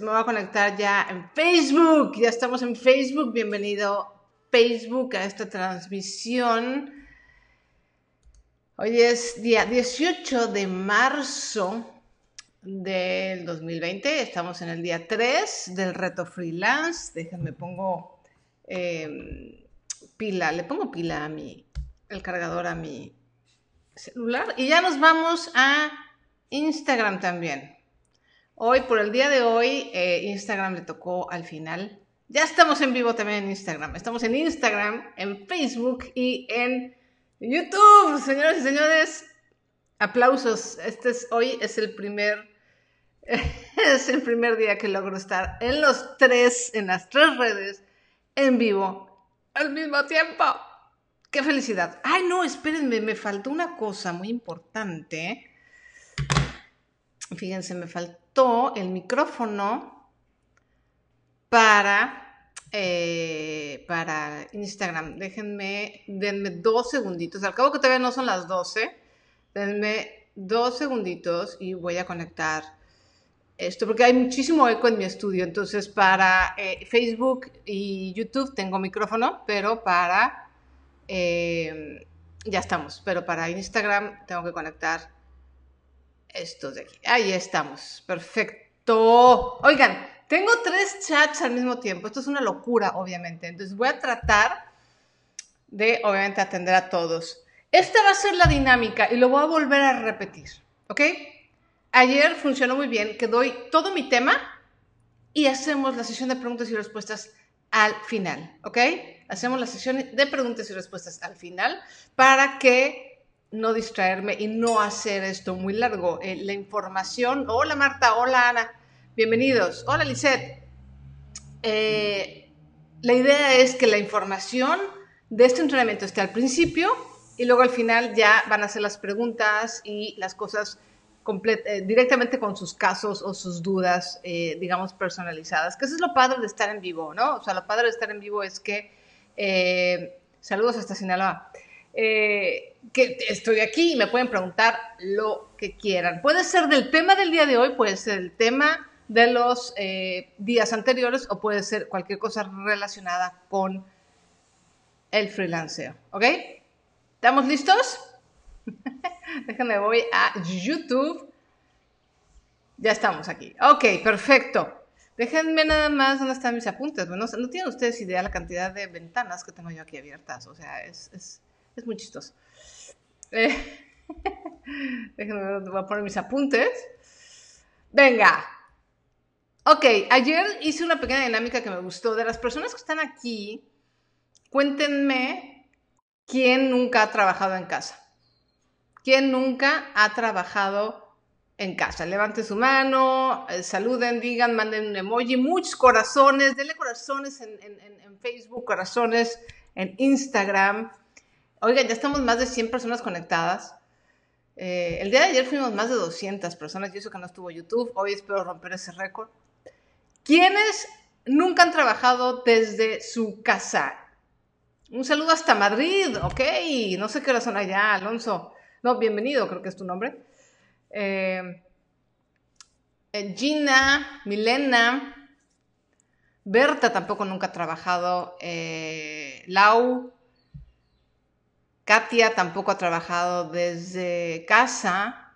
Me voy a conectar ya en Facebook. Ya estamos en Facebook. Bienvenido Facebook a esta transmisión. Hoy es día 18 de marzo del 2020. Estamos en el día 3 del reto freelance. Déjenme pongo em, pila, le pongo pila a mi, el cargador a mi celular. Y ya nos vamos a Instagram también. Hoy, por el día de hoy, eh, Instagram le tocó al final. Ya estamos en vivo también en Instagram. Estamos en Instagram, en Facebook y en YouTube. Señoras y señores, aplausos. Este es, hoy es el primer, es el primer día que logro estar en los tres, en las tres redes, en vivo, al mismo tiempo. ¡Qué felicidad! Ay, no, espérenme, me faltó una cosa muy importante. Fíjense, me faltó el micrófono para, eh, para Instagram. Déjenme, denme dos segunditos. Al cabo que todavía no son las 12, denme dos segunditos y voy a conectar esto, porque hay muchísimo eco en mi estudio. Entonces, para eh, Facebook y YouTube tengo micrófono, pero para... Eh, ya estamos, pero para Instagram tengo que conectar estos de aquí. Ahí estamos. Perfecto. Oigan, tengo tres chats al mismo tiempo. Esto es una locura, obviamente. Entonces voy a tratar de, obviamente, atender a todos. Esta va a ser la dinámica y lo voy a volver a repetir. ¿Ok? Ayer funcionó muy bien que doy todo mi tema y hacemos la sesión de preguntas y respuestas al final. ¿Ok? Hacemos la sesión de preguntas y respuestas al final para que no distraerme y no hacer esto muy largo. Eh, la información, hola Marta, hola Ana, bienvenidos, hola Lisette. Eh, la idea es que la información de este entrenamiento esté al principio y luego al final ya van a hacer las preguntas y las cosas eh, directamente con sus casos o sus dudas, digamos, personalizadas. Que eso es lo padre de estar en vivo, ¿no? O sea, lo padre de estar en vivo es que... saludos hasta Sinaloa. Eh, que estoy aquí y me pueden preguntar lo que quieran. Puede ser del tema del día de hoy, puede ser el tema de los eh, días anteriores o puede ser cualquier cosa relacionada con el freelanceo. ¿Ok? ¿Estamos listos? Déjenme, voy a YouTube. Ya estamos aquí. Ok, perfecto. Déjenme nada más dónde están mis apuntes. Bueno, no, tienen ustedes idea la cantidad de ventanas que tengo yo aquí abiertas. O sea, es es muy chistoso. Eh, déjenme voy a poner mis apuntes. Venga. Ok, ayer hice una pequeña dinámica que me gustó. De las personas que están aquí, cuéntenme quién nunca ha trabajado en casa. ¿Quién nunca ha trabajado en casa? Levante su mano, eh, saluden, digan, manden un emoji, muchos corazones, denle corazones en, en Facebook, corazones en Instagram. Oigan, ya estamos más de 100 personas conectadas. Eh, el día de ayer fuimos más de 200 personas y eso que no estuvo YouTube. Hoy espero romper ese récord. ¿Quiénes nunca han trabajado desde su casa? Un saludo hasta Madrid, ok. No sé qué hora son allá, Alonso. No, bienvenido, creo que es tu nombre. Eh, eh, Gina, Milena, Berta tampoco nunca ha trabajado. Lau, Katia tampoco ha trabajado desde casa.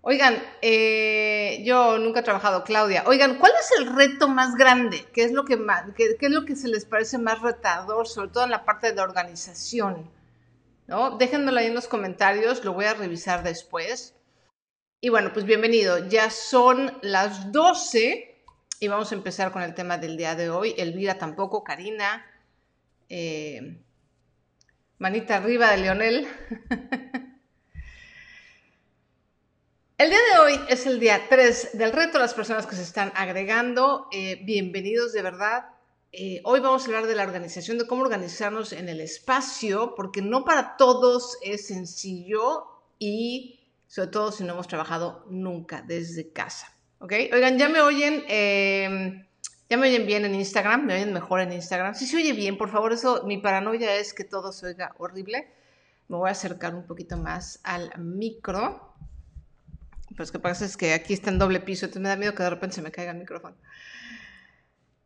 Oigan, eh, yo nunca he trabajado, Claudia. Oigan, ¿cuál es el reto más grande? ¿Qué es lo que qué, es lo que se les parece más retador, sobre todo en la parte de organización? ¿No? Déjenmelo ahí en los comentarios, lo voy a revisar después. Y bueno, pues bienvenido. Ya son las 12 y vamos a empezar con el tema del día de hoy. Elvira tampoco, Karina. Eh, Manita arriba de Leonel. El día de hoy es el día 3 del reto. Las personas que se están agregando, eh, bienvenidos de verdad. Eh, hoy vamos a hablar de la organización, de cómo organizarnos en el espacio, porque no para todos es sencillo y sobre todo si no hemos trabajado nunca desde casa. ¿Ok? Oigan, ya me oyen. Eh, ¿Ya me oyen bien en Instagram? ¿Me oyen mejor en Instagram? Si se oye bien, por favor, eso, mi paranoia es que todo se oiga horrible. Me voy a acercar un poquito más al micro pero es que pasa es que aquí está en doble piso, entonces me da miedo que de repente se me caiga el micrófono.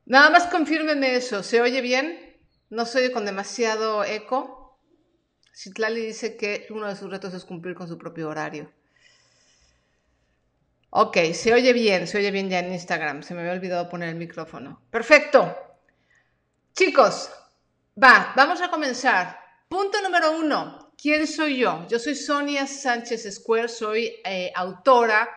Nada más confírmenme eso, ¿se oye bien? ¿No se oye con demasiado eco? Citlali dice que uno de sus retos es cumplir con su propio horario. Ok, se oye bien, se oye bien ya en Instagram. Se me había olvidado poner el micrófono. Perfecto. Chicos, va, vamos a comenzar. Punto número uno. ¿Quién soy yo? Yo soy Sonia Sánchez Square, soy eh, autora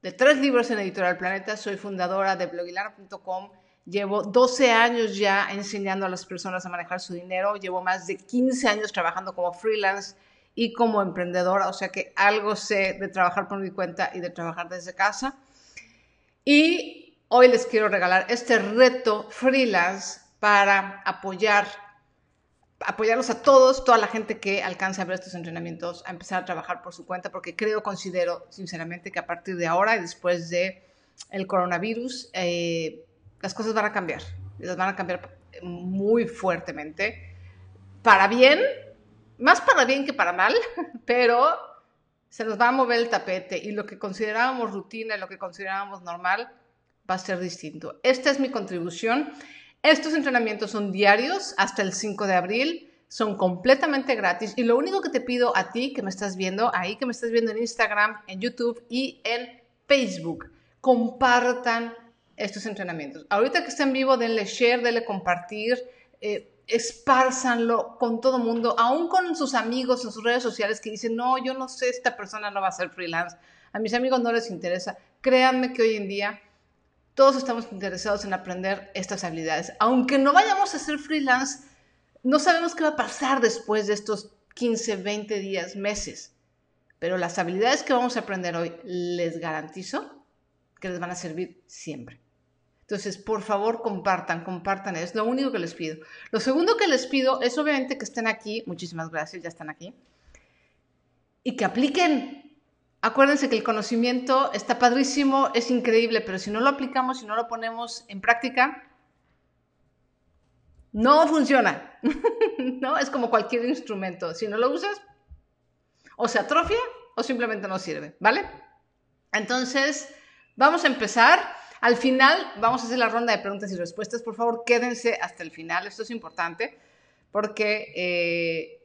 de tres libros en Editorial Planeta, soy fundadora de blogilana.com, llevo 12 años ya enseñando a las personas a manejar su dinero, llevo más de 15 años trabajando como freelance y como emprendedora, o sea que algo sé de trabajar por mi cuenta y de trabajar desde casa. Y hoy les quiero regalar este reto freelance para apoyar apoyarlos a todos, toda la gente que alcance a ver estos entrenamientos, a empezar a trabajar por su cuenta, porque creo, considero sinceramente que a partir de ahora y después de el coronavirus, eh, las cosas van a cambiar, las van a cambiar muy fuertemente, para bien más para bien que para mal, pero se nos va a mover el tapete y lo que considerábamos rutina y lo que considerábamos normal va a ser distinto. Esta es mi contribución. Estos entrenamientos son diarios hasta el 5 de abril, son completamente gratis y lo único que te pido a ti que me estás viendo, ahí que me estás viendo en Instagram, en YouTube y en Facebook, compartan estos entrenamientos. Ahorita que está en vivo, denle share, denle compartir. Eh, espárzanlo con todo mundo, aún con sus amigos en sus redes sociales que dicen, no, yo no sé, esta persona no va a ser freelance, a mis amigos no les interesa. Créanme que hoy en día todos estamos interesados en aprender estas habilidades. Aunque no vayamos a ser freelance, no sabemos qué va a pasar después de estos 15, 20 días, meses. Pero las habilidades que vamos a aprender hoy, les garantizo que les van a servir siempre. Entonces, por favor, compartan, compartan. Es lo único que les pido. Lo segundo que les pido es obviamente que estén aquí. Muchísimas gracias, ya están aquí. Y que apliquen. Acuérdense que el conocimiento está padrísimo, es increíble, pero si no lo aplicamos, si no lo ponemos en práctica, no funciona. ¿No? Es como cualquier instrumento. Si no lo usas, o se atrofia o simplemente no sirve, ¿vale? Entonces, vamos a empezar. Al final vamos a hacer la ronda de preguntas y respuestas. Por favor, quédense hasta el final. Esto es importante porque eh,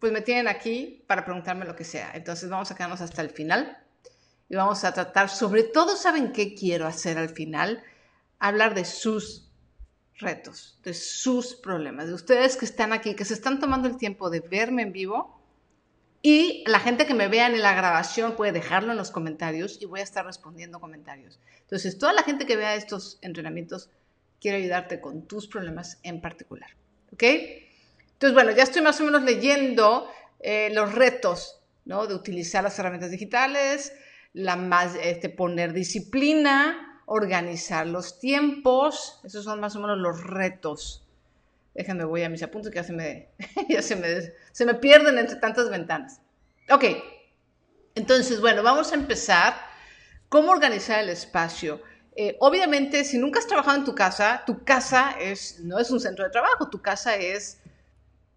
pues me tienen aquí para preguntarme lo que sea. Entonces vamos a quedarnos hasta el final y vamos a tratar, sobre todo, ¿saben qué quiero hacer al final? Hablar de sus retos, de sus problemas, de ustedes que están aquí, que se están tomando el tiempo de verme en vivo y la gente que me vea en la grabación puede dejarlo en los comentarios y voy a estar respondiendo comentarios. Entonces, toda la gente que vea estos entrenamientos, quiero ayudarte con tus problemas en particular. ¿Ok? Entonces, bueno, ya estoy más o menos leyendo eh, los retos, ¿no? De utilizar las herramientas digitales, la más, este, poner disciplina, organizar los tiempos. Esos son más o menos los retos Déjenme, voy a mis apuntes que ya se me, se me, pierden entre tantas ventanas. Ok, entonces, bueno, vamos a empezar. ¿Cómo organizar el espacio? Eh, obviamente, si nunca has trabajado en tu casa, tu casa es, no es un centro de trabajo, tu casa es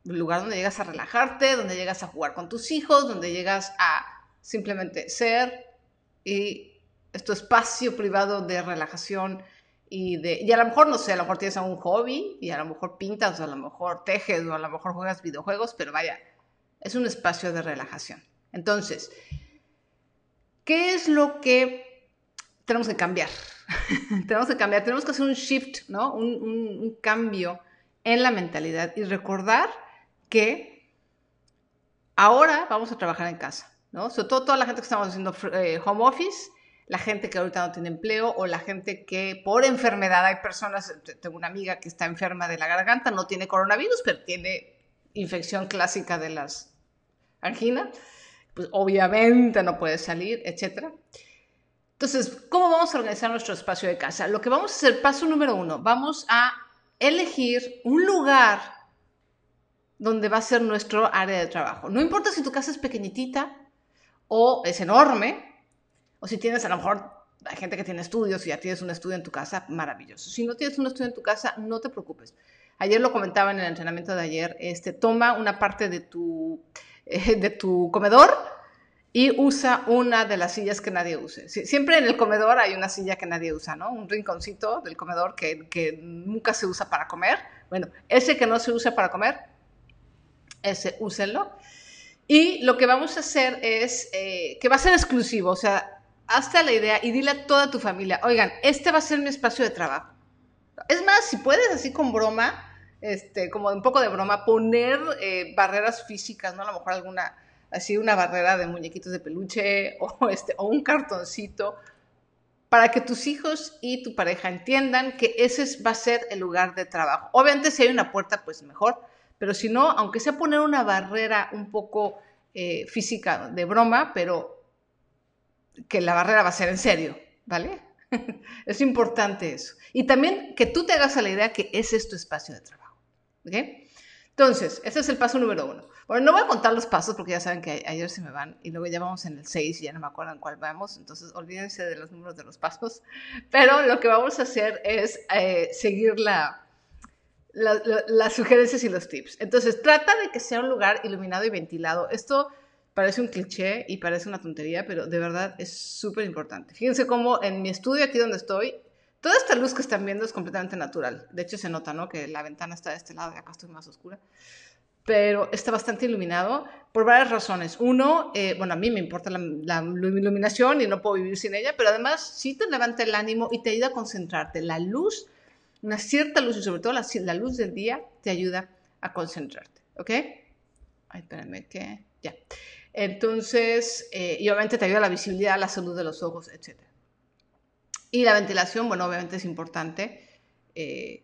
un lugar donde llegas a relajarte, donde llegas a jugar con tus hijos, donde llegas a simplemente ser y es espacio privado de relajación y, de, y a lo mejor, no sé, a lo mejor tienes algún hobby y a lo mejor pintas o a lo mejor tejes o a lo mejor juegas videojuegos, pero vaya, es un espacio de relajación. Entonces, ¿qué es lo que tenemos que cambiar? tenemos que cambiar, tenemos que hacer un shift, ¿no? Un, cambio en la mentalidad y recordar que ahora vamos a trabajar en casa, ¿no? Sobre todo toda la gente que estamos haciendo eh, home office, la gente que ahorita no tiene empleo o la gente que por enfermedad, hay personas, tengo una amiga que está enferma de la garganta, no tiene coronavirus, pero tiene infección clásica de las anginas, pues obviamente no puede salir, etc. Entonces, ¿cómo vamos a organizar nuestro espacio de casa? Lo que vamos a hacer, paso número uno, vamos a elegir un lugar donde va a ser nuestro área de trabajo. No importa si tu casa es pequeñitita o es enorme, o si tienes a lo mejor, hay gente que tiene estudios y ya tienes un estudio en tu casa, maravilloso. Si no tienes un estudio en tu casa, no te preocupes. Ayer lo comentaba en el entrenamiento de ayer, este, toma una parte de tu, eh, de tu comedor y usa una de las sillas que nadie use. siempre en el comedor hay una silla que nadie usa, ¿no? Un rinconcito del comedor que, que, nunca se usa para comer. Bueno, ese que no se usa para comer, ese úsenlo. Y lo que vamos a hacer es eh, que va a ser exclusivo, o sea, hazte la idea y dile a toda tu familia, oigan, este va a ser mi espacio de trabajo. Es más, si puedes así con broma, este, como un poco de broma, poner eh, barreras físicas, ¿no? A lo mejor alguna así una barrera de muñequitos de peluche o, este, o un cartoncito, para que tus hijos y tu pareja entiendan que ese va a ser el lugar de trabajo. Obviamente si hay una puerta, pues mejor, pero si no, aunque sea poner una barrera un poco eh, física de broma, pero que la barrera va a ser en serio, ¿vale? es importante eso. Y también que tú te hagas a la idea que es tu espacio de trabajo, ¿ok? Entonces, ese es el paso número uno. Bueno, no voy a contar los pasos porque ya saben que ayer se me van y luego ya vamos en el 6 y ya no me acuerdo en cuál vamos, entonces olvídense de los números de los pasos. Pero lo que vamos a hacer es eh, seguir la, las sugerencias y los tips. Entonces, trata de que sea un lugar iluminado y ventilado. Esto parece un cliché y parece una tontería, pero de verdad es súper importante. Fíjense cómo en mi estudio aquí donde estoy, toda esta luz que están viendo es completamente natural. De hecho, se nota, ¿no? Que la ventana está de este lado y acá estoy más oscura pero está bastante iluminado por varias razones. Uno, eh, bueno, a mí me importa la, iluminación y no puedo vivir sin ella, pero además sí te levanta el ánimo y te ayuda a concentrarte. La luz, una cierta luz y sobre todo la, la luz del día te ayuda a concentrarte, ¿ok? Ay, espérame, que ya. Entonces, eh, y obviamente te ayuda la visibilidad, la salud de los ojos, etc. Y la ventilación, bueno, obviamente es importante, eh,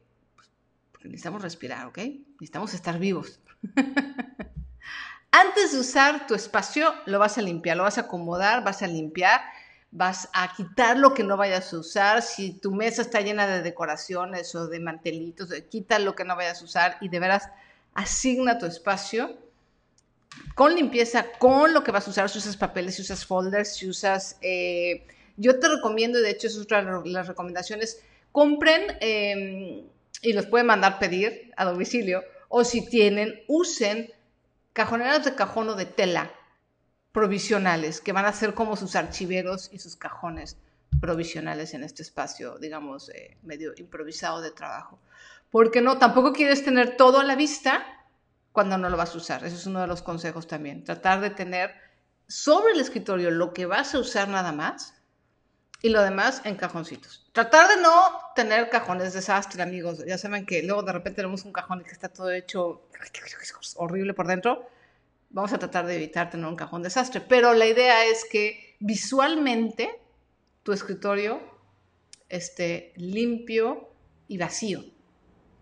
porque necesitamos respirar, ¿ok? Necesitamos estar vivos. Antes de usar tu espacio, lo vas a limpiar, lo vas a acomodar, vas a limpiar, vas a quitar lo que no vayas a usar. Si tu mesa está llena de decoraciones o de mantelitos, quita lo que no vayas a usar y de veras asigna tu espacio con limpieza, con lo que vas a usar, si usas papeles, si usas folders, si usas... Eh, yo te recomiendo, de hecho, es otra de las recomendaciones, compren em, y los pueden mandar pedir a domicilio o si tienen, usen cajoneras de cajón o de tela provisionales, que van a ser como sus archiveros y sus cajones provisionales en este espacio, digamos, eh, medio improvisado de trabajo. Porque no, tampoco quieres tener todo a la vista cuando no lo vas a usar. Eso es uno de los consejos también. Tratar de tener sobre el escritorio lo que vas a usar nada más y lo demás en cajoncitos. Tratar de no tener cajones desastre, amigos. Ya saben que luego de repente tenemos un cajón que está todo hecho horrible por dentro. Vamos a tratar de evitar tener un cajón desastre. Pero la idea es que visualmente tu escritorio esté limpio y vacío.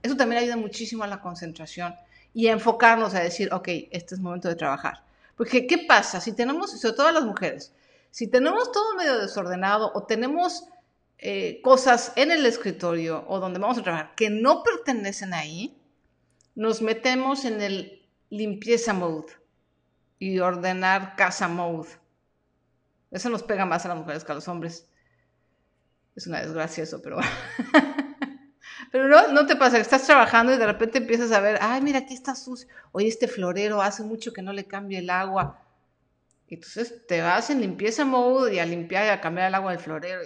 Eso también ayuda muchísimo a la concentración y enfocarnos a decir, ok, este es momento de trabajar. Porque, ¿qué pasa? Si tenemos, sobre todo las mujeres, si tenemos todo medio desordenado o tenemos eh, cosas en el escritorio o donde vamos a trabajar que no pertenecen ahí, nos metemos en el limpieza mode y ordenar casa mode. Eso nos pega más a las mujeres que a los hombres. Es una desgracia eso, pero... pero no, no te pasa que estás trabajando y de repente empiezas a ver, ay, mira, aquí está sucio. Oye, este florero hace mucho que no le cambie el agua. Entonces te vas en limpieza mode y a limpiar y a cambiar el agua del florero.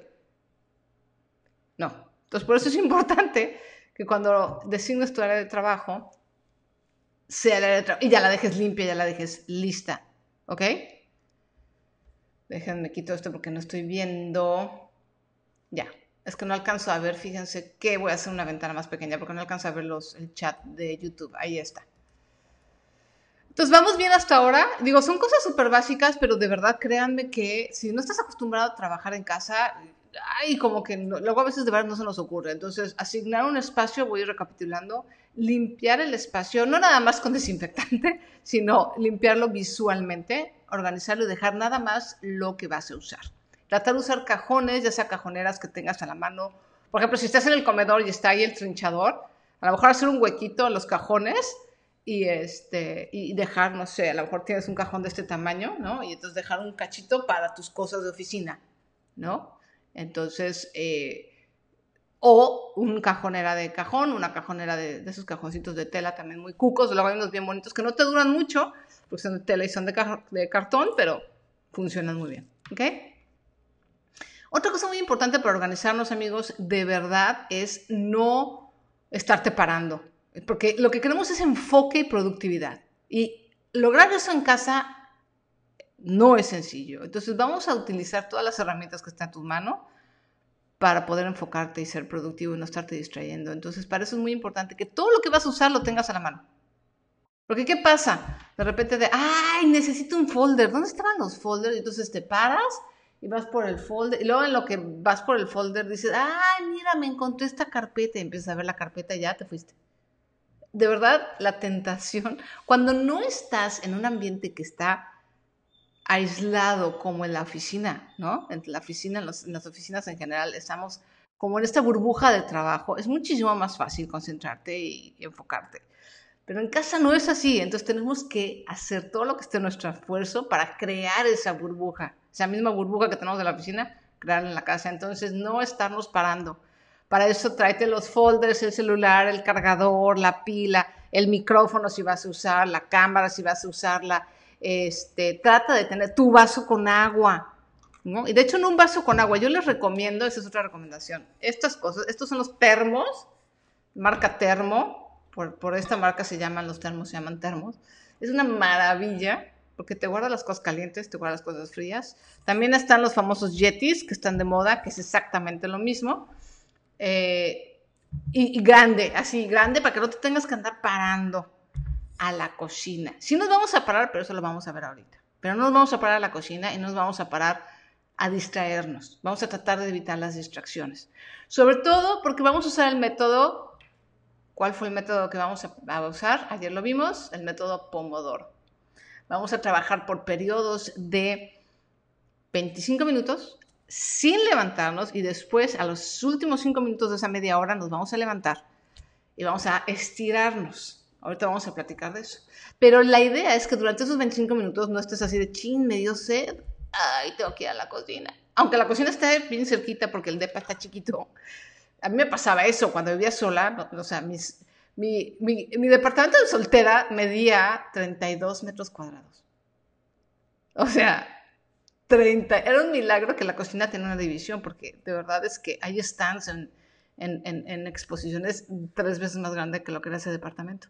No. Entonces por eso es importante que cuando designes tu área de trabajo, sea el área de trabajo y ya la dejes limpia, ya la dejes lista. ¿Ok? Déjenme quito esto porque no estoy viendo. Ya. Es que no alcanzo a ver, fíjense que voy a hacer una ventana más pequeña porque no alcanzo a ver los, el chat de YouTube. Ahí está. Entonces vamos bien hasta ahora. Digo, son cosas súper básicas, pero de verdad créanme que si no estás acostumbrado a trabajar en casa, ay, como que luego a veces de verdad no se nos ocurre. Entonces, asignar un espacio, voy recapitulando, limpiar el espacio, no nada más con desinfectante, sino limpiarlo visualmente, organizarlo y dejar nada más lo que vas a usar. Tratar de usar cajones, ya sea cajoneras que tengas a la mano. Por ejemplo, si estás en el comedor y está ahí el trinchador, a lo mejor hacer un huequito en los cajones y, este, y dejar, no sé, a lo mejor tienes un cajón de este tamaño, ¿no? Y entonces dejar un cachito para tus cosas de oficina, ¿no? Entonces, eh, o un cajonera de cajón, una cajonera de, esos cajoncitos de tela también muy cucos, luego hay unos bien bonitos que no te duran mucho, porque son de tela y son de, de cartón, pero funcionan muy bien. ¿Ok? Otra cosa muy importante para organizarnos, amigos, de verdad, es no estarte parando. Porque lo que queremos es enfoque y productividad. Y lograr eso en casa no es sencillo. Entonces vamos a utilizar todas las herramientas que están en tu mano para poder enfocarte y ser productivo y no estarte distrayendo. Entonces para eso es muy importante que todo lo que vas a usar lo tengas a la mano. Porque ¿qué pasa? De repente de, ay, necesito un folder. ¿Dónde estaban los folders? Entonces te paras y vas por el folder. Y luego en lo que vas por el folder dices, ay, mira, me encontré esta carpeta. Y empiezas a ver la carpeta y ya te fuiste de verdad, la tentación, cuando no estás en un ambiente que está aislado como en la oficina, ¿no? En la oficina, en, las oficinas en general, estamos como en esta burbuja de trabajo, es muchísimo más fácil concentrarte y, enfocarte. Pero en casa no es así, entonces tenemos que hacer todo lo que esté en nuestro esfuerzo para crear esa burbuja, esa misma burbuja que tenemos en la oficina, crearla en la casa. Entonces, no estarnos parando para eso tráete los folders, el celular, el cargador, la pila, el micrófono si vas a usar, la cámara si vas a usarla. Este, trata de tener tu vaso con agua. ¿no? Y de hecho, en un vaso con agua, yo les recomiendo, esa es otra recomendación, estas cosas, estos son los termos, marca termo, por, por esta marca se llaman los termos, se llaman termos. Es una maravilla porque te guarda las cosas calientes, te guarda las cosas frías. También están los famosos yetis que están de moda, que es exactamente lo mismo. Eh, y, grande, así grande, para que no te tengas que andar parando a la cocina. Sí nos vamos a parar, pero eso lo vamos a ver ahorita. Pero no nos vamos a parar a la cocina y no nos vamos a parar a distraernos. Vamos a tratar de evitar las distracciones. Sobre todo porque vamos a usar el método, ¿cuál fue el método que vamos a usar? Ayer lo vimos, el método Pomodoro. Vamos a trabajar por periodos de 25 minutos sin levantarnos y después a los últimos cinco minutos de esa media hora nos vamos a levantar y vamos a estirarnos. Ahorita vamos a platicar de eso. Pero la idea es que durante esos 25 minutos no estés así de chin, medio sed. Ay, tengo que ir a la cocina. Aunque la cocina esté bien cerquita porque el depa está chiquito. A mí me pasaba eso cuando vivía sola. O sea, mis, mi, mi, departamento de soltera medía 32 metros cuadrados. O sea, 30. Era un milagro que la cocina tenga una división, porque de verdad es que hay stands en, en, en, exposiciones tres veces más grande que lo que era ese departamento.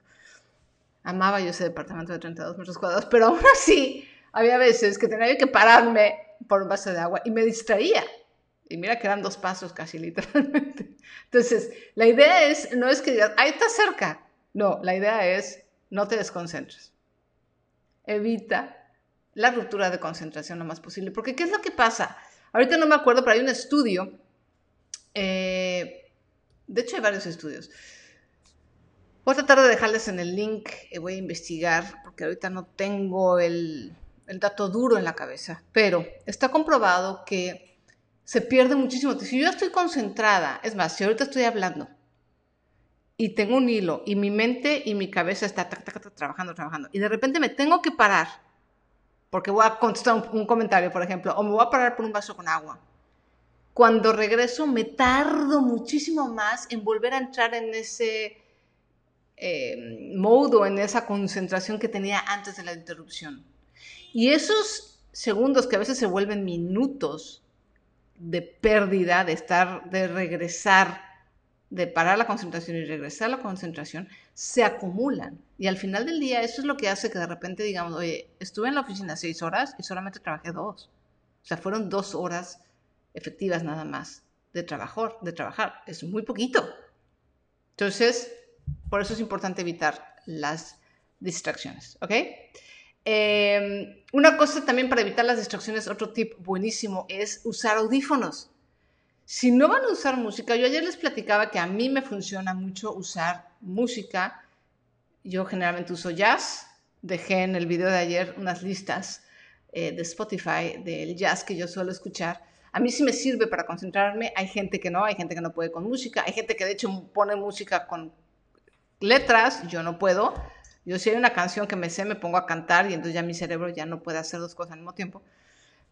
Amaba yo ese departamento de 32 metros cuadrados, pero aún así había veces que tenía que pararme por un vaso de agua y me distraía. Y mira que eran dos pasos casi literalmente. Entonces, la idea es, no es que digas, ahí está cerca. No, la idea es, no te desconcentres. Evita la ruptura de concentración lo más posible. Porque, ¿qué es lo que pasa? Ahorita no me acuerdo, pero hay un estudio, eh, de hecho hay varios estudios. Voy a tratar de dejarles en el link, y voy a investigar, porque ahorita no tengo el, el dato duro en la cabeza, pero está comprobado que se pierde muchísimo. Si yo estoy concentrada, es más, si ahorita estoy hablando y tengo un hilo y mi mente y mi cabeza está trabajando, trabajando, y de repente me tengo que parar porque voy a contestar un, comentario, por ejemplo, o me voy a parar por un vaso con agua. Cuando regreso me tardo muchísimo más en volver a entrar en ese eh, modo, en esa concentración que tenía antes de la interrupción. Y esos segundos que a veces se vuelven minutos de pérdida, de estar, de regresar de parar la concentración y regresar a la concentración, se acumulan. Y al final del día eso es lo que hace que de repente digamos, oye, estuve en la oficina seis horas y solamente trabajé dos. O sea, fueron dos horas efectivas nada más de trabajar, de trabajar. Es muy poquito. Entonces, por eso es importante evitar las distracciones, ¿ok? Em, una cosa también para evitar las distracciones, otro tip buenísimo es usar audífonos. Si no van a usar música, yo ayer les platicaba que a mí me funciona mucho usar música. Yo generalmente uso jazz. Dejé en el video de ayer unas listas eh, de Spotify del jazz que yo suelo escuchar. A mí sí me sirve para concentrarme. Hay gente que no, hay gente que no puede con música. Hay gente que de hecho pone música con letras. Yo no puedo. Yo si hay una canción que me sé, me pongo a cantar y entonces ya mi cerebro ya no puede hacer dos cosas al mismo tiempo.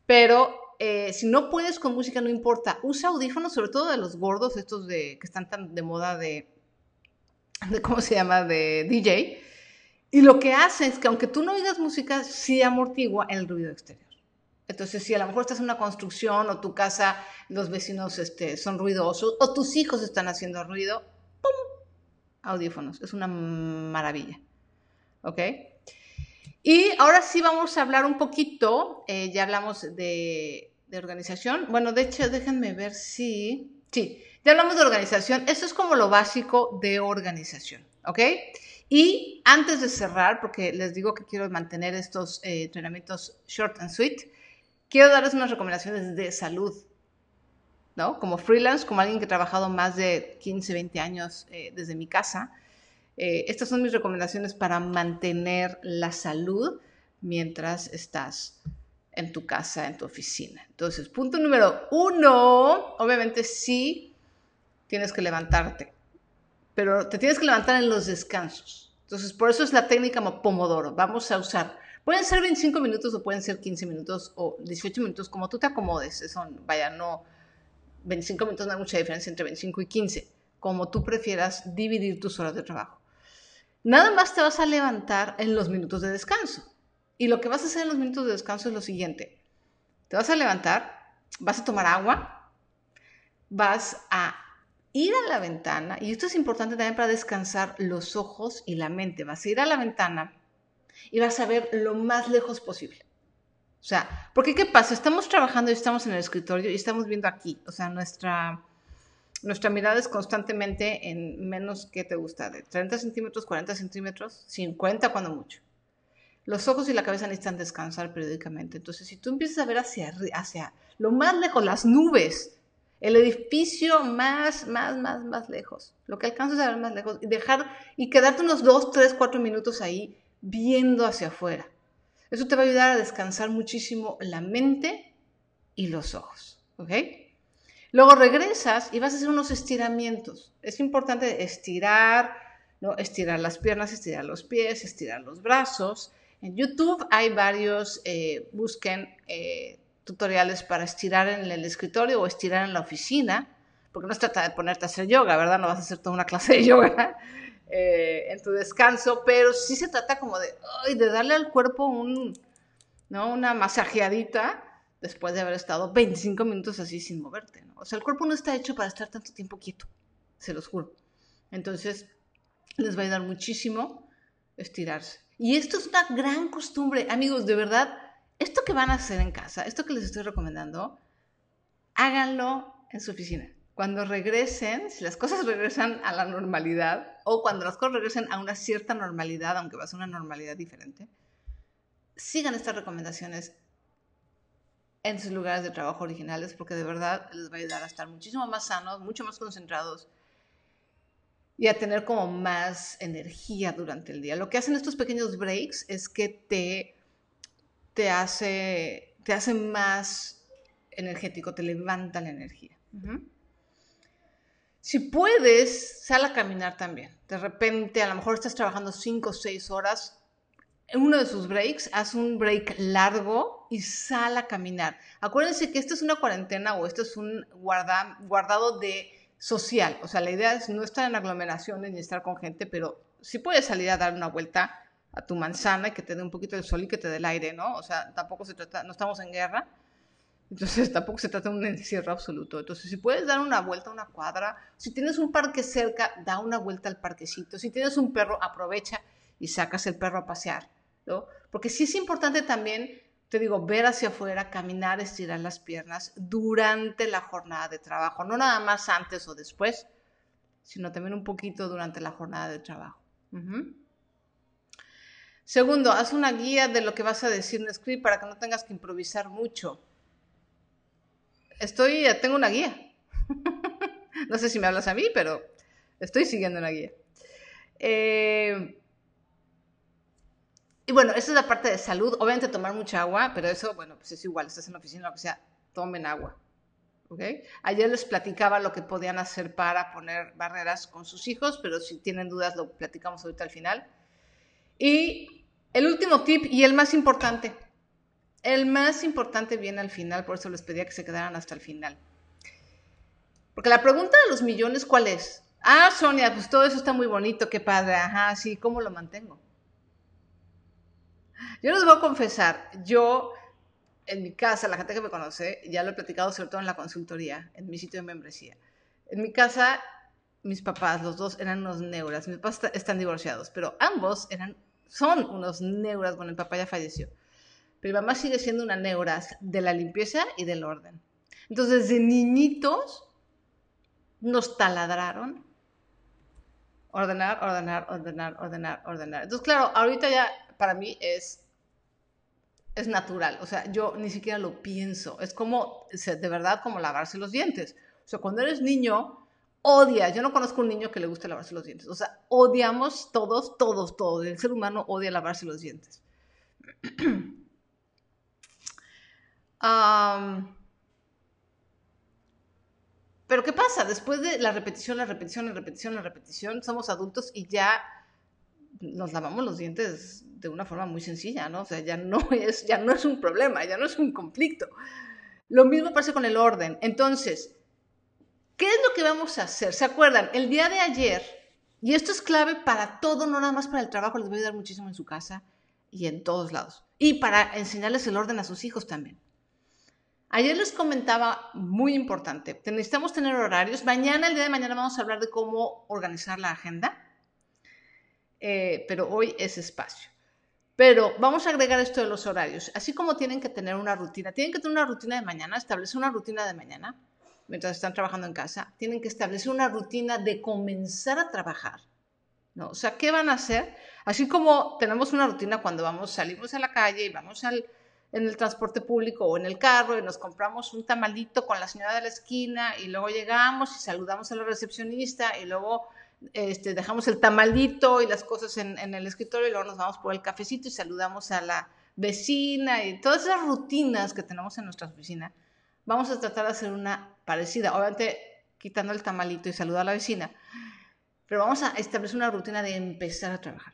Pero eh, si no puedes con música, no importa. Usa audífonos, sobre todo de los gordos, estos de que están tan de moda de, ¿cómo se llama? De DJ. Y lo que hace es que aunque tú no oigas música, sí amortigua el ruido exterior. Entonces, si a lo mejor estás en una construcción o tu casa, los vecinos este, son ruidosos o tus hijos están haciendo ruido, ¡pum! Audífonos. Es una maravilla. ¿Ok? Y ahora sí vamos a hablar un poquito, eh, ya hablamos de, organización. Bueno, de hecho, déjenme ver si... Sí, ya hablamos de organización. Esto es como lo básico de organización. ¿Ok? Y antes de cerrar, porque les digo que quiero mantener estos eh, entrenamientos short and sweet, quiero darles unas recomendaciones de salud, ¿no? Como freelance, como alguien que ha trabajado más de 15, 20 años eh, desde mi casa. Eh, estas son mis recomendaciones para mantener la salud mientras estás en tu casa, en tu oficina. Entonces, punto número uno, obviamente sí tienes que levantarte pero te tienes que levantar en los descansos. Entonces, por eso es la técnica Pomodoro. Vamos a usar. Pueden ser 25 minutos o pueden ser 15 minutos o 18 minutos, como tú te acomodes. Eso, vaya, no. 25 minutos no hay mucha diferencia entre 25 y 15. Como tú prefieras dividir tus horas de trabajo. Nada más te vas a levantar en los minutos de descanso. Y lo que vas a hacer en los minutos de descanso es lo siguiente. Te vas a levantar, vas a tomar agua, vas a ir a la ventana, y esto es importante también para descansar los ojos y la mente, vas a ir a la ventana y vas a ver lo más lejos posible. O sea, porque ¿qué pasa? Estamos trabajando y estamos en el escritorio y estamos viendo aquí, o sea, nuestra, nuestra mirada es constantemente en menos que te gusta, de 30 centímetros, 40 centímetros, 50 cuando mucho. Los ojos y la cabeza necesitan descansar periódicamente. Entonces, si tú empiezas a ver hacia, hacia lo más lejos, las nubes, el edificio más, más, más, más lejos, lo que alcanzas a ver más lejos, y dejar y quedarte unos dos, tres, cuatro minutos ahí viendo hacia afuera. Eso te va a ayudar a descansar muchísimo la mente y los ojos, ¿ok? Luego regresas y vas a hacer unos estiramientos. Es importante estirar, ¿no? Estirar las piernas, estirar los pies, estirar los brazos. En YouTube hay varios, eh, busquen eh, tutoriales para estirar en el escritorio o estirar en la oficina, porque no se trata de ponerte a hacer yoga, ¿verdad? No vas a hacer toda una clase de yoga eh, en tu descanso, pero sí se trata como de, de darle al cuerpo un, ¿no? una masajeadita después de haber estado 25 minutos así sin moverte. O sea, el cuerpo no está hecho para estar tanto tiempo quieto, se los juro. Entonces, les va a ayudar muchísimo estirarse. Y esto es una gran costumbre, amigos, de verdad esto que van a hacer en casa, esto que les estoy recomendando, háganlo en su oficina. Cuando regresen, si las cosas regresan a la normalidad o cuando las cosas regresen a una cierta normalidad, aunque va a ser una normalidad diferente, sigan estas recomendaciones en sus lugares de trabajo originales porque de verdad les va a ayudar a estar muchísimo más sanos, mucho más concentrados y a tener como más energía durante el día. Lo que hacen estos pequeños breaks es que te te hace, te hace más energético, te levanta la energía. Si puedes, sal a caminar también. De repente, a lo mejor estás trabajando 5 o 6 horas. En uno de sus breaks, haz un break largo y sal a caminar. Acuérdense que esto es una cuarentena o esto es un guardado de social. O sea, la idea es no estar en aglomeraciones ni estar con gente, pero si puedes salir a dar una vuelta, a tu manzana y que te dé un poquito de sol y que te dé el aire, ¿no? O sea, tampoco se trata, no estamos en guerra, entonces tampoco se trata de un encierro absoluto. Entonces, si puedes dar una vuelta a una cuadra, si tienes un parque cerca, da una vuelta al parquecito. Si tienes un perro, aprovecha y sacas el perro a pasear, Porque sí es importante también, te digo, ver hacia afuera, caminar, estirar las piernas durante la jornada de trabajo, no nada más antes o después, sino también un poquito durante la jornada de trabajo. Segundo, haz una guía de lo que vas a decir en script para que no tengas que improvisar mucho. Estoy, tengo una guía. no sé si me hablas a mí, pero estoy siguiendo una guía. Eh, y bueno, esa es la parte de salud. Obviamente tomar mucha agua, pero eso, bueno, pues es igual, estás en la oficina, o sea, tomen agua. ¿Okay? Ayer les platicaba lo que podían hacer para poner barreras con sus hijos, pero si tienen dudas lo platicamos ahorita al final. Y el último tip y el más importante. El más importante viene al final, por eso les pedía que se quedaran hasta el final. Porque la pregunta de los millones, ¿cuál es? Ah, Sonia, pues todo eso está muy bonito, qué padre. Ajá, sí, ¿cómo lo mantengo? Yo les voy a confesar, yo en mi casa, la gente que me conoce, ya lo he platicado sobre todo en la consultoría, en mi sitio de membresía. En mi casa, mis papás, los dos, eran unos neuras. Mis papás están divorciados, pero ambos eran, son unos neuras. Bueno, el papá ya falleció. Pero mi mamá sigue siendo una neuras de la limpieza y del orden. Entonces, de niñitos, nos taladraron. Ordenar, ordenar, ordenar, ordenar, ordenar. Entonces, claro, ahorita ya para mí es es natural, o sea, yo ni siquiera lo pienso, es como, de verdad, como lavarse los dientes. O sea, cuando eres niño, odias, yo no conozco un niño que le guste lavarse los dientes, o sea, odiamos todos, todos, todos, el ser humano odia lavarse los dientes. pero ¿qué pasa? Después de la repetición, la repetición, la repetición, la repetición, somos adultos y ya nos lavamos los dientes de una forma muy sencilla, ¿no? O sea, ya no es, ya no es un problema, ya no es un conflicto. Lo mismo pasa con el orden. Entonces, ¿qué es lo que vamos a hacer? ¿Se acuerdan? El día de ayer, y esto es clave para todo, no nada más para el trabajo, les voy a ayudar muchísimo en su casa y en todos lados. Y para enseñarles el orden a sus hijos también. Ayer les comentaba, muy importante, necesitamos tener horarios. Mañana, el día de mañana, vamos a hablar de cómo organizar la agenda eh, pero hoy es espacio. Pero vamos a agregar esto de los horarios. Así como tienen que tener una rutina, tienen que tener una rutina de mañana, establecer una rutina de mañana mientras están trabajando en casa. Tienen que establecer una rutina de comenzar a trabajar. ¿no? O sea, ¿qué van a hacer? Así como tenemos una rutina cuando vamos, salimos a la calle y vamos al, en el transporte público o en el carro y nos compramos un tamalito con la señora de la esquina y luego llegamos y saludamos a la recepcionista y luego este, dejamos el tamalito y las cosas en, el escritorio y luego nos vamos por el cafecito y saludamos a la vecina y todas esas rutinas que tenemos en nuestra oficina, vamos a tratar de hacer una parecida, obviamente quitando el tamalito y saludar a la vecina, pero vamos a establecer una rutina de empezar a trabajar.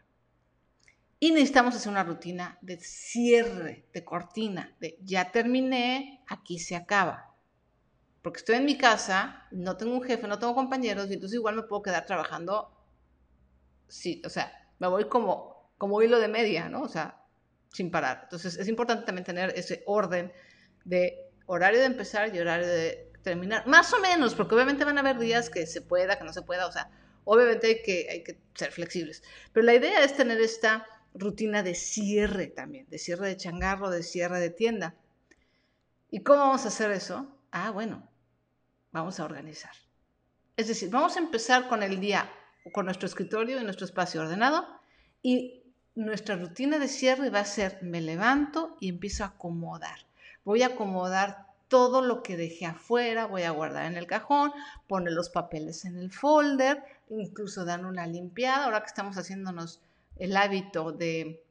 Y necesitamos hacer una rutina de cierre, de cortina, de ya terminé, aquí se acaba porque estoy en mi casa, no tengo un jefe, no tengo compañeros, y entonces igual me puedo quedar trabajando, sí, o sea, me voy como, como hilo de media, ¿no? O sea, sin parar. Entonces es importante también tener ese orden de horario de empezar y horario de terminar, más o menos, porque obviamente van a haber días que se pueda, que no se pueda, o sea, obviamente hay que, hay que ser flexibles. Pero la idea es tener esta rutina de cierre también, de cierre de changarro, de cierre de tienda. ¿Y cómo vamos a hacer eso? Ah, bueno, vamos a organizar. Es decir, vamos a empezar con el día, con nuestro escritorio y nuestro espacio ordenado y nuestra rutina de cierre va a ser me levanto y empiezo a acomodar. Voy a acomodar todo lo que dejé afuera, voy a guardar en el cajón, poner los papeles en el folder, incluso dar una limpiada. Ahora que estamos haciéndonos el hábito de,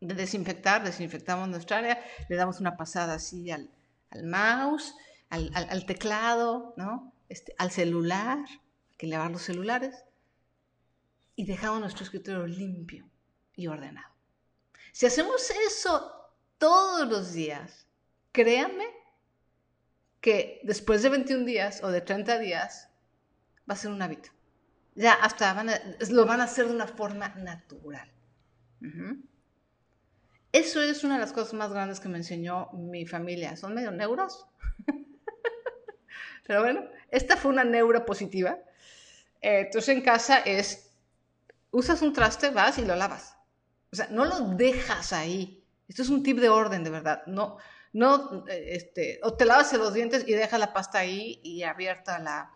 desinfectar, desinfectamos nuestra área, le damos una pasada así al mouse al, teclado, ¿no? Este, al celular, hay que lavar los celulares, y dejamos nuestro escritorio limpio y ordenado. Si hacemos eso todos los días, créanme que después de 21 días o de 30 días va a ser un hábito. Ya hasta lo van a hacer de una forma natural. Eso es una de las cosas más grandes que me enseñó mi familia. Son medio neuros, pero bueno, esta fue una neuropositiva. Eh, entonces en casa es, usas un traste, vas y lo lavas. O sea, no lo dejas ahí. Esto es un tip de orden, de verdad. No, no, eh, este, o te lavas los dientes y dejas la pasta ahí y abierta la,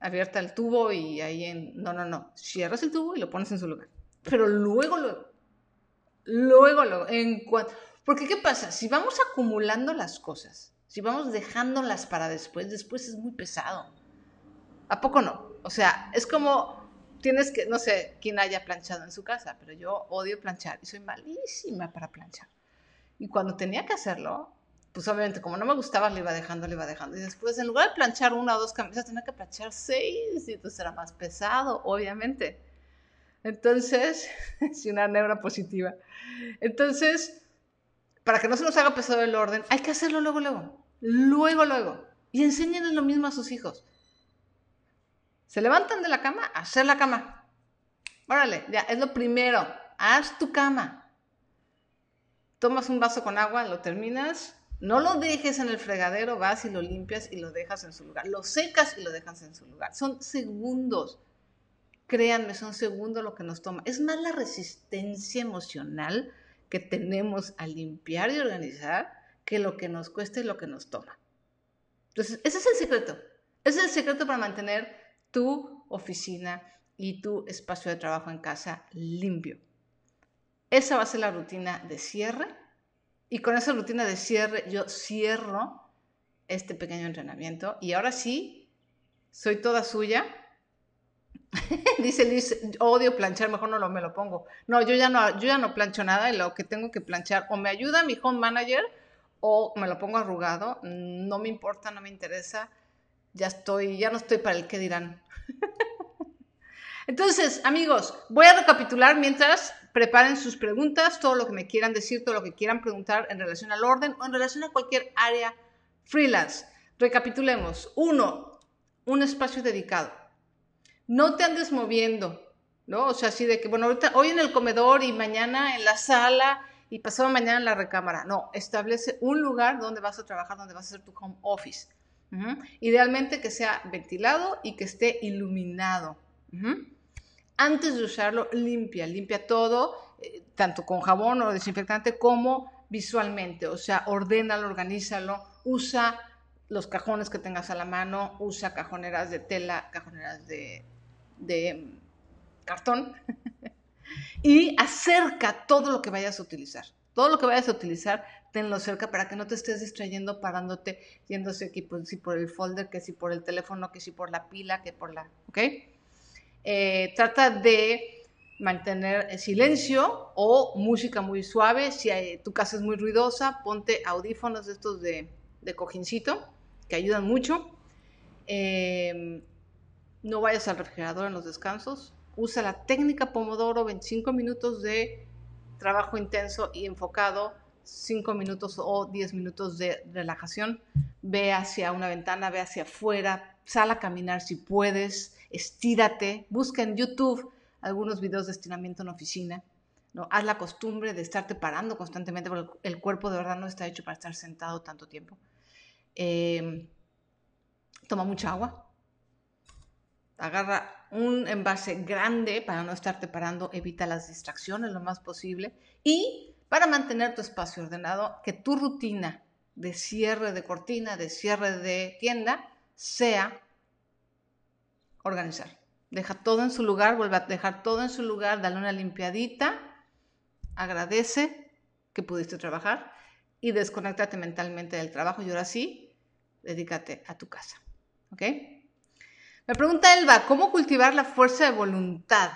abierta el tubo y ahí en, no, no, no. Cierras el tubo y lo pones en su lugar. Pero luego, luego, luego, luego, en cuanto, porque ¿qué pasa? Si vamos acumulando las cosas, si vamos dejándolas para después, después es muy pesado. ¿A poco no? O sea, es como tienes que, no sé quién haya planchado en su casa, pero yo odio planchar y soy malísima para planchar. Y cuando tenía que hacerlo, pues obviamente como no me gustaba, le iba dejando, le iba dejando. Y después, en lugar de planchar una o dos camisas, tenía que planchar seis y entonces era más pesado, obviamente. Entonces, si una neura positiva. Entonces, para que no se nos haga pesado el orden, hay que hacerlo luego, luego luego, luego. Y enséñenles lo mismo a sus hijos. Se levantan de la cama, a hacer la cama. Órale, ya, es lo primero. Haz tu cama. tomas un vaso con agua, lo terminas, no lo dejes en el fregadero, vas y lo limpias y lo dejas en su lugar. Lo secas y lo dejas en su lugar. Son segundos. Créanme, son segundos lo que nos toma. Es más la resistencia emocional que tenemos al limpiar y organizar que lo que nos cuesta y lo que nos toma. Entonces, ese es el secreto. Ese es el secreto para mantener tu oficina y tu espacio de trabajo en casa limpio. Esa va a ser la rutina de cierre. Y con esa rutina de cierre yo cierro este pequeño entrenamiento. Y ahora sí, soy toda suya. Dice Liz, odio planchar, mejor no lo, me lo pongo. No, yo ya no, yo ya no plancho nada y lo que tengo que planchar o me ayuda mi home manager o me lo pongo arrugado. No me importa, no me interesa. Ya estoy, ya no estoy para el que dirán. Entonces, amigos, voy a recapitular mientras preparen sus preguntas, todo lo que me quieran decir, todo lo que quieran preguntar en relación al orden o en relación a cualquier área freelance. Recapitulemos. Uno, un espacio dedicado. No te andes moviendo, ¿no? O sea, así de que, bueno, ahorita, hoy en el comedor y mañana en la sala y pasado mañana en la recámara. No, establece un lugar donde vas a trabajar, donde vas a hacer tu home office. Idealmente que sea ventilado y que esté iluminado. Antes de usarlo, limpia, limpia todo, eh, tanto con jabón o desinfectante como visualmente. O sea, ordénalo, organízalo, usa los cajones que tengas a la mano, usa cajoneras de tela, cajoneras de, mm, cartón y acerca todo lo que vayas a utilizar. Todo lo que vayas a utilizar, tenlo cerca para que no te estés distrayendo, parándote, yéndose aquí, pues, por el folder, que si por el teléfono, que si por la pila, que por la, ¿ok? Eh, trata de mantener silencio o música muy suave. Si tu casa es muy ruidosa, ponte audífonos estos de, cojincito, que ayudan mucho. Em, no vayas al refrigerador en los descansos. Usa la técnica Pomodoro, 25 minutos de trabajo intenso y enfocado, 5 minutos o 10 minutos de relajación. Ve hacia una ventana, ve hacia afuera, sal a caminar si puedes estírate, busca en YouTube algunos videos de estiramiento en oficina, ¿no? Haz la costumbre de estarte parando constantemente, porque el cuerpo de verdad no está hecho para estar sentado tanto tiempo. Em, toma mucha agua. Agarra un envase grande para no estarte parando, evita las distracciones lo más posible y para mantener tu espacio ordenado, que tu rutina de cierre de cortina, de cierre de tienda, sea organizar. Deja todo en su lugar, vuelve a dejar todo en su lugar, dale una limpiadita, agradece que pudiste trabajar y desconéctate mentalmente del trabajo y ahora sí, dedícate a tu casa. ¿Ok? Me pregunta Elba, ¿cómo cultivar la fuerza de voluntad?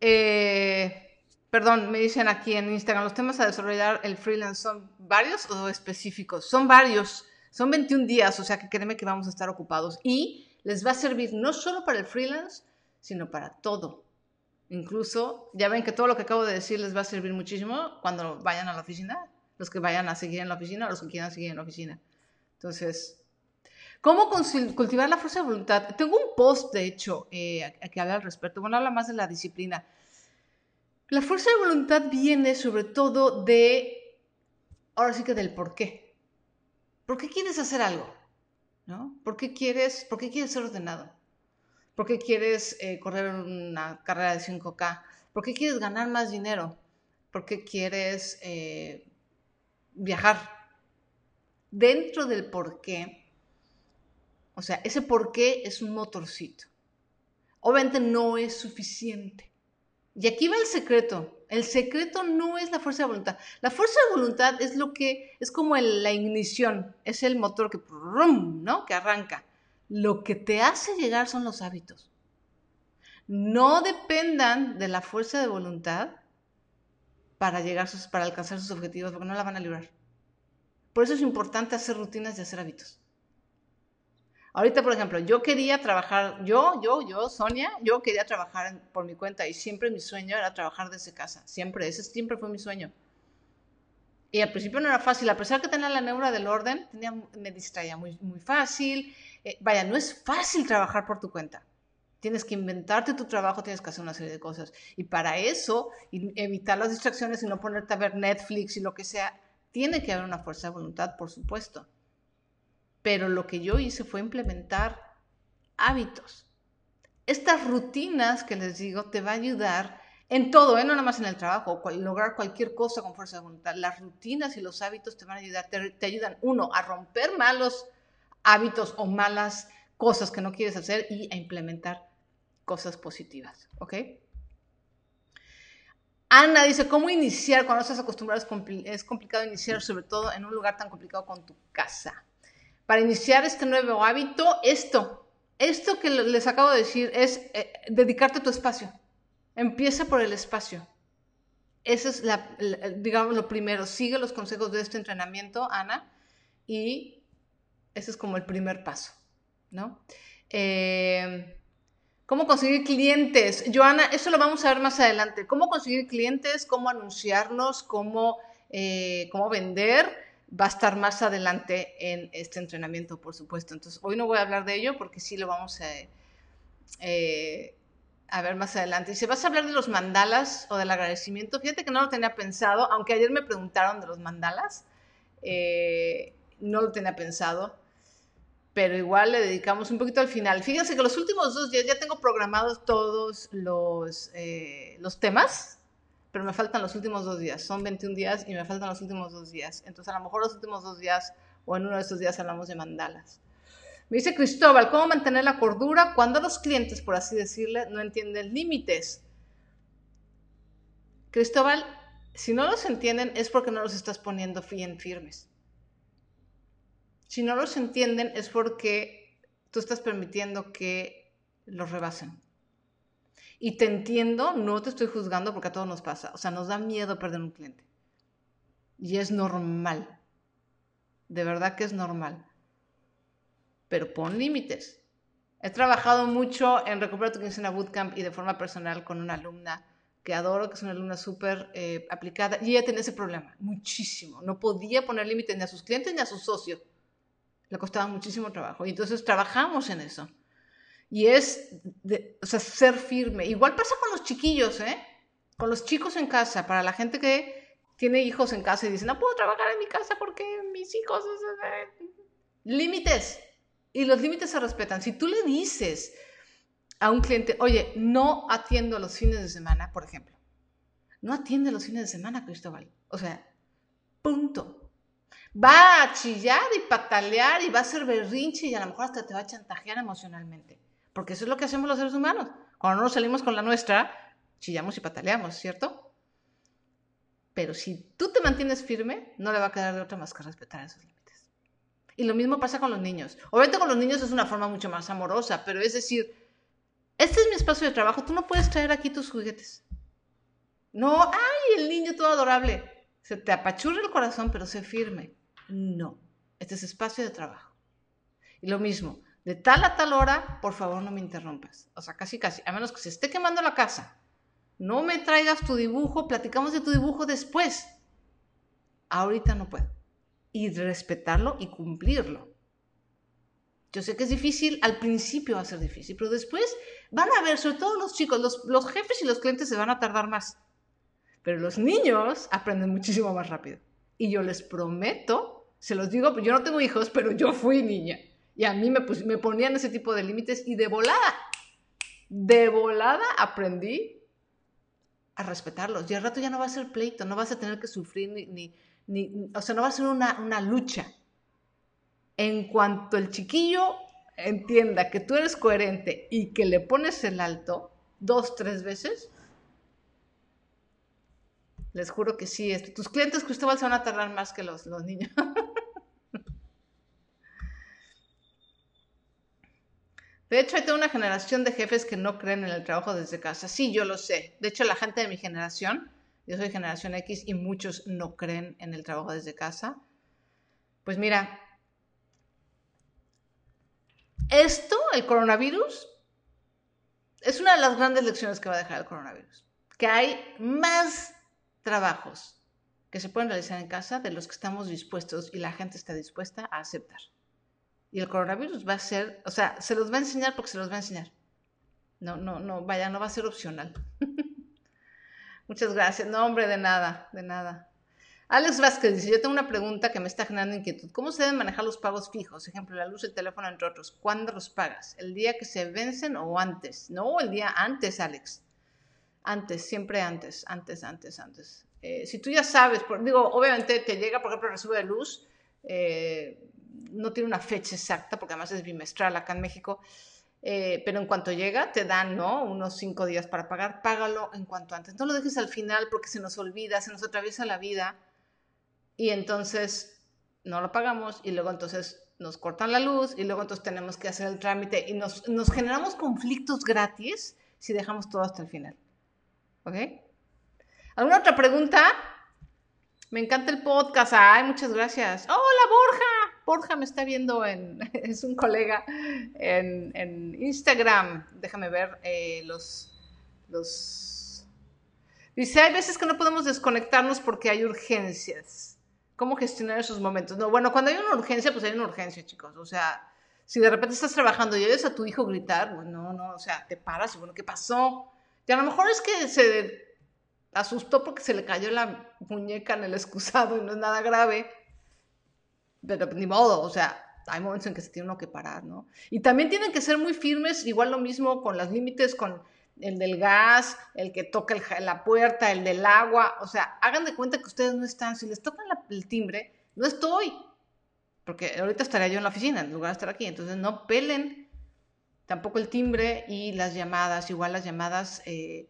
Eh, perdón, me dicen aquí en Instagram, los temas a desarrollar el freelance son varios o específicos. Son varios, son 21 días, o sea que créeme que vamos a estar ocupados. Y les va a servir no solo para el freelance, sino para todo. Incluso, ya ven que todo lo que acabo de decir les va a servir muchísimo cuando vayan a la oficina, los que vayan a seguir en la oficina, los que quieran seguir en la oficina. Entonces, ¿cómo cultivar la fuerza de voluntad? Tengo un post, de hecho, eh, que habla al respecto. Bueno, habla más de la disciplina. La fuerza de voluntad viene sobre todo de, ahora sí que del por qué. ¿Por qué quieres hacer algo? ¿no? ¿Por qué quieres, por qué quieres ser ordenado? ¿Por qué quieres eh, correr una carrera de 5K? ¿Por qué quieres ganar más dinero? ¿Por qué quieres eh, viajar? Dentro del por qué, o sea, ese por qué es un motorcito. Obviamente no es suficiente. Y aquí va el secreto. El secreto no es la fuerza de voluntad. La fuerza de voluntad es lo que es como la ignición, es el motor que, ¿no? que arranca. Lo que te hace llegar son los hábitos. No dependan de la fuerza de voluntad para llegar para alcanzar sus objetivos, porque no la van a librar. Por eso es importante hacer rutinas y hacer hábitos. Ahorita, por ejemplo, yo quería trabajar, yo, yo, yo, Sonia, yo quería trabajar por mi cuenta y siempre mi sueño era trabajar desde casa, siempre, ese siempre fue mi sueño. Y al principio no era fácil, a pesar que tenía la neura del orden, me distraía muy, muy fácil. Eh, vaya, no es fácil trabajar por tu cuenta. Tienes que inventarte tu trabajo, tienes que hacer una serie de cosas. Y para eso, evitar las distracciones y no ponerte a ver Netflix y lo que sea, tiene que haber una fuerza de voluntad, por supuesto. Pero lo que yo hice fue implementar hábitos. Estas rutinas que les digo te va a ayudar en todo, ¿eh? no nada más en el trabajo, lograr cualquier cosa con fuerza de voluntad. Las rutinas y los hábitos te van a ayudar, te ayudan, uno, a romper malos hábitos o malas cosas que no quieres hacer y a implementar cosas positivas, ¿ok? Ana dice, ¿cómo iniciar cuando estás acostumbrado? Es, complicado iniciar, sobre todo en un lugar tan complicado como tu casa. Para iniciar este nuevo hábito, esto, esto que les acabo de decir es eh, dedicarte a tu espacio. Empieza por el espacio. Eso es, la, digamos, lo primero. Sigue los consejos de este entrenamiento, Ana, y ese es como el primer paso, ¿no? Eh, ¿Cómo conseguir clientes? Joana, eso lo vamos a ver más adelante. ¿Cómo conseguir clientes? ¿Cómo anunciarnos? ¿Cómo, eh, cómo vender? Va a estar más adelante en este entrenamiento, por supuesto. Entonces, hoy no voy a hablar de ello porque sí lo vamos a, eh, ver más adelante. Y si vas a hablar de los mandalas o del agradecimiento, fíjate que no lo tenía pensado, aunque ayer me preguntaron de los mandalas, eh, no lo tenía pensado pero igual le dedicamos un poquito al final. Fíjense que los últimos dos días ya tengo programados todos los, eh, los temas, pero me faltan los últimos dos días. Son 21 días y me faltan los últimos dos días. Entonces, a lo mejor los últimos dos días o en uno de estos días hablamos de mandalas. Me dice Cristóbal, ¿cómo mantener la cordura cuando los clientes, por así decirle, no entienden límites? Cristóbal, si no los entienden es porque no los estás poniendo bien firmes. Si no los entienden es porque tú estás permitiendo que los rebasen. Y te entiendo, no te estoy juzgando porque a todos nos pasa. O sea, nos da miedo perder un cliente. Y es normal. De verdad que es normal. Pero pon límites. He trabajado mucho en Recupera tu quincena Bootcamp y de forma personal con una alumna que adoro, que es una alumna súper eh, aplicada, y ella tenía ese problema, muchísimo. No podía poner límites ni a sus clientes ni a sus socios. Le costaba muchísimo trabajo. Y entonces trabajamos en eso. Y es, o sea, ser firme. Igual pasa con los chiquillos, ¿eh? Con los chicos en casa, para la gente que tiene hijos en casa y dice, no puedo trabajar en mi casa porque mis hijos... Límites. Y los límites se respetan. Si tú le dices a un cliente, oye, no atiendo los fines de semana, por ejemplo. No atiende los fines de semana, Cristóbal. O sea, punto va a chillar y patalear y va a ser berrinche y a lo mejor hasta te va a chantajear emocionalmente. Porque eso es lo que hacemos los seres humanos. Cuando no nos salimos con la nuestra, chillamos y pataleamos, ¿cierto? Pero si tú te mantienes firme, no le va a quedar de otra más que respetar esos límites. Y lo mismo pasa con los niños. Obviamente con los niños es una forma mucho más amorosa, pero es decir, este es mi espacio de trabajo, tú no puedes traer aquí tus juguetes. No, ay, el niño todo adorable. Se te apachurra el corazón, pero sé firme. No, este es espacio de trabajo. Y lo mismo, de tal a tal hora, por favor no me interrumpas. O sea, casi, casi, a menos que se esté quemando la casa. No me traigas tu dibujo, platicamos de tu dibujo después. Ahorita no puedo. Y respetarlo y cumplirlo. Yo sé que es difícil, al principio va a ser difícil, pero después van a ver, sobre todo los chicos, los, los jefes y los clientes se van a tardar más. Pero los niños aprenden muchísimo más rápido. Y yo les prometo se los digo, yo no tengo hijos, pero yo fui niña. Y a mí me, me ponían ese tipo de límites y de volada, de volada aprendí a respetarlos. Y al rato ya no va a ser pleito, no vas a tener que sufrir ni, ni, o sea, no va a ser una, una lucha. En cuanto el chiquillo entienda que tú eres coherente y que le pones el alto dos, tres veces, les juro que sí. Este, tus clientes, Cristóbal, se van a tardar más que los, los niños. De hecho, hay toda una generación de jefes que no creen en el trabajo desde casa. Sí, yo lo sé. De hecho, la gente de mi generación, yo soy generación X y muchos no creen en el trabajo desde casa. Pues mira, esto, el coronavirus, es una de las grandes lecciones que va a dejar el coronavirus. Que hay más trabajos que se pueden realizar en casa de los que estamos dispuestos y la gente está dispuesta a aceptar. Y el coronavirus va a ser, o sea, se los va a enseñar porque se los va a enseñar. No, no, no, vaya, no va a ser opcional. Muchas gracias. No, hombre, de nada, de nada. Alex Vázquez dice, yo tengo una pregunta que me está generando inquietud. ¿Cómo se deben manejar los pagos fijos? Ejemplo, la luz, el teléfono, entre otros. ¿Cuándo los pagas? ¿El día que se vencen o antes? No, el día antes, Alex. Antes, siempre antes, antes, antes, antes. Eh, si tú ya sabes, digo, obviamente te llega, por ejemplo, recibo de luz, eh, no tiene una fecha exacta, porque además es bimestral acá en México, eh, pero en cuanto llega, te dan, ¿no? Unos cinco días para pagar, págalo en cuanto antes. No lo dejes al final porque se nos olvida, se nos atraviesa la vida y entonces no lo pagamos y luego entonces nos cortan la luz y luego entonces tenemos que hacer el trámite y nos, nos generamos conflictos gratis si dejamos todo hasta el final. ¿Ok? ¿Alguna otra pregunta? Me encanta el podcast. Ay, muchas gracias. Hola, Borja. Borja me está viendo en, es un colega en, Instagram. Déjame ver eh, los, los... Dice, hay veces que no podemos desconectarnos porque hay urgencias. ¿Cómo gestionar esos momentos? No, bueno, cuando hay una urgencia, pues hay una urgencia, chicos. O sea, si de repente estás trabajando y oyes a tu hijo gritar, bueno, no, no, o sea, te paras y bueno, ¿qué pasó? Y a lo mejor es que se asustó porque se le cayó la muñeca en el excusado y no es nada grave, pero ni modo, o sea, hay momentos en que se tiene uno que parar, ¿no? Y también tienen que ser muy firmes, igual lo mismo con los límites, con el del gas, el que toca la puerta, el del agua, o sea, hagan de cuenta que ustedes no están, si les tocan el timbre, no estoy, porque ahorita estaría yo en la oficina en lugar de estar aquí, entonces no pelen tampoco el timbre y las llamadas, igual las llamadas... Eh,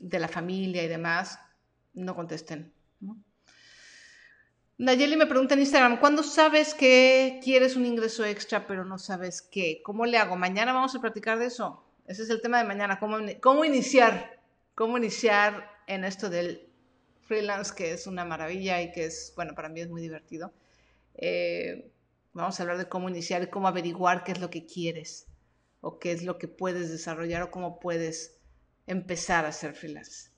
de la familia y demás, no contesten. Nayeli me pregunta en Instagram, ¿cuándo sabes que quieres un ingreso extra pero no sabes qué? ¿Cómo le hago? Mañana vamos a platicar de eso. Ese es el tema de mañana, cómo, cómo iniciar, cómo iniciar en esto del freelance, que es una maravilla y que es, bueno, para mí es muy divertido. Eh, vamos a hablar de cómo iniciar y cómo averiguar qué es lo que quieres o qué es lo que puedes desarrollar o cómo puedes empezar a hacer freelance.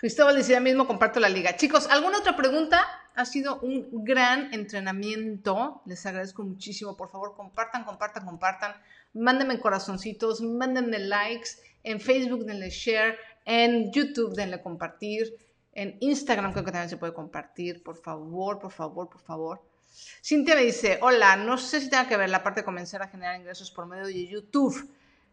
Cristóbal dice, ya mismo comparto la liga. Chicos, ¿alguna otra pregunta? Ha sido un gran entrenamiento. Les agradezco muchísimo. Por favor, compartan, compartan, compartan. Mándenme corazoncitos, mándenme likes. En Facebook denle share. En YouTube denle compartir. En Instagram creo que también se puede compartir. Por favor, por favor, por favor. Cintia me dice, hola, no sé si tenga que ver la parte de comenzar a generar ingresos por medio de YouTube.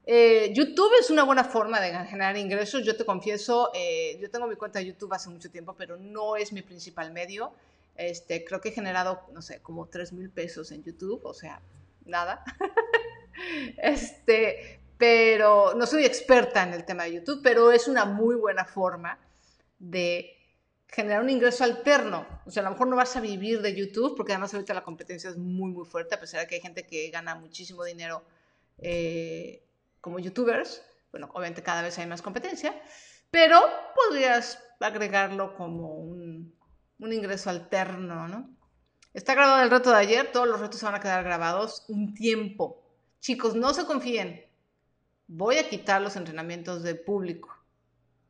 Eh, YouTube es una buena forma de generar ingresos. Yo te confieso, eh, yo tengo mi cuenta de YouTube hace mucho tiempo, pero no es mi principal medio. Este, creo que he generado, no sé, como 3 mil pesos en YouTube, o sea, nada. este, pero no soy experta en el tema de YouTube, pero es una muy buena forma de generar un ingreso alterno. O sea, a lo mejor no vas a vivir de YouTube, porque además ahorita la competencia es muy, muy fuerte, a pesar de que hay gente que gana muchísimo dinero. Eh, como youtubers, bueno, obviamente cada vez hay más competencia, pero podrías agregarlo como un, ingreso alterno, ¿no? Está grabado el reto de ayer, todos los retos van a quedar grabados un tiempo. Chicos, no se confíen. Voy a quitar los entrenamientos de público.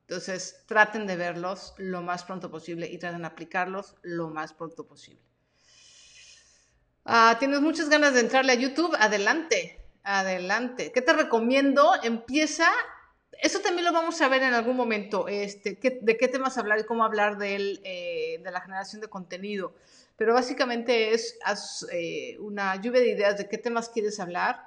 Entonces, traten de verlos lo más pronto posible y traten de aplicarlos lo más pronto posible. Ah, ¿Tienes muchas ganas de entrarle a YouTube? Adelante. Adelante. ¿Qué te recomiendo? Empieza. Eso también lo vamos a ver en algún momento. Este, ¿De qué temas hablar y cómo hablar de, eh, de la generación de contenido? Pero básicamente es eh, una lluvia de ideas de qué temas quieres hablar,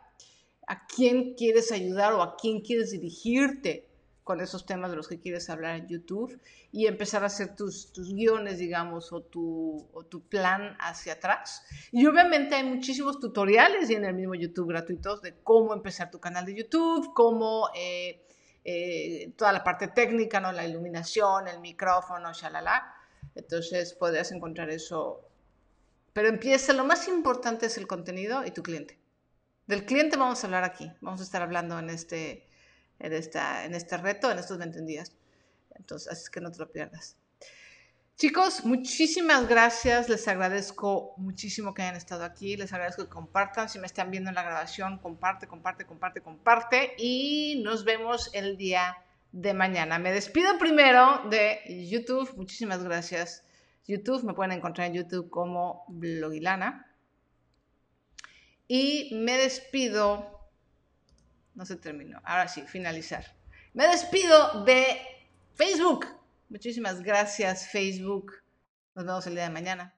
a quién quieres ayudar o a quién quieres dirigirte con esos temas de los que quieres hablar en YouTube y empezar a hacer tus, tus guiones, digamos, o tu, o tu plan hacia atrás. Y obviamente hay muchísimos tutoriales y en el mismo YouTube gratuitos de cómo empezar tu canal de YouTube, cómo eh, eh, toda la parte técnica, ¿no? la iluminación, el micrófono, shalala. Entonces podrías encontrar eso. Pero empieza, lo más importante es el contenido y tu cliente. Del cliente vamos a hablar aquí, vamos a estar hablando en este en, esta, en este reto, en estos 21 días. Entonces, así que no te lo pierdas. Chicos, muchísimas gracias. Les agradezco muchísimo que hayan estado aquí. Les agradezco que compartan. Si me están viendo en la grabación, comparte, comparte, comparte, comparte. Y nos vemos el día de mañana. Me despido primero de YouTube. Muchísimas gracias. YouTube, me pueden encontrar en YouTube como Blogilana. Y me despido no se terminó. Ahora sí, finalizar. Me despido de Facebook. Muchísimas gracias, Facebook. Nos vemos el día de mañana.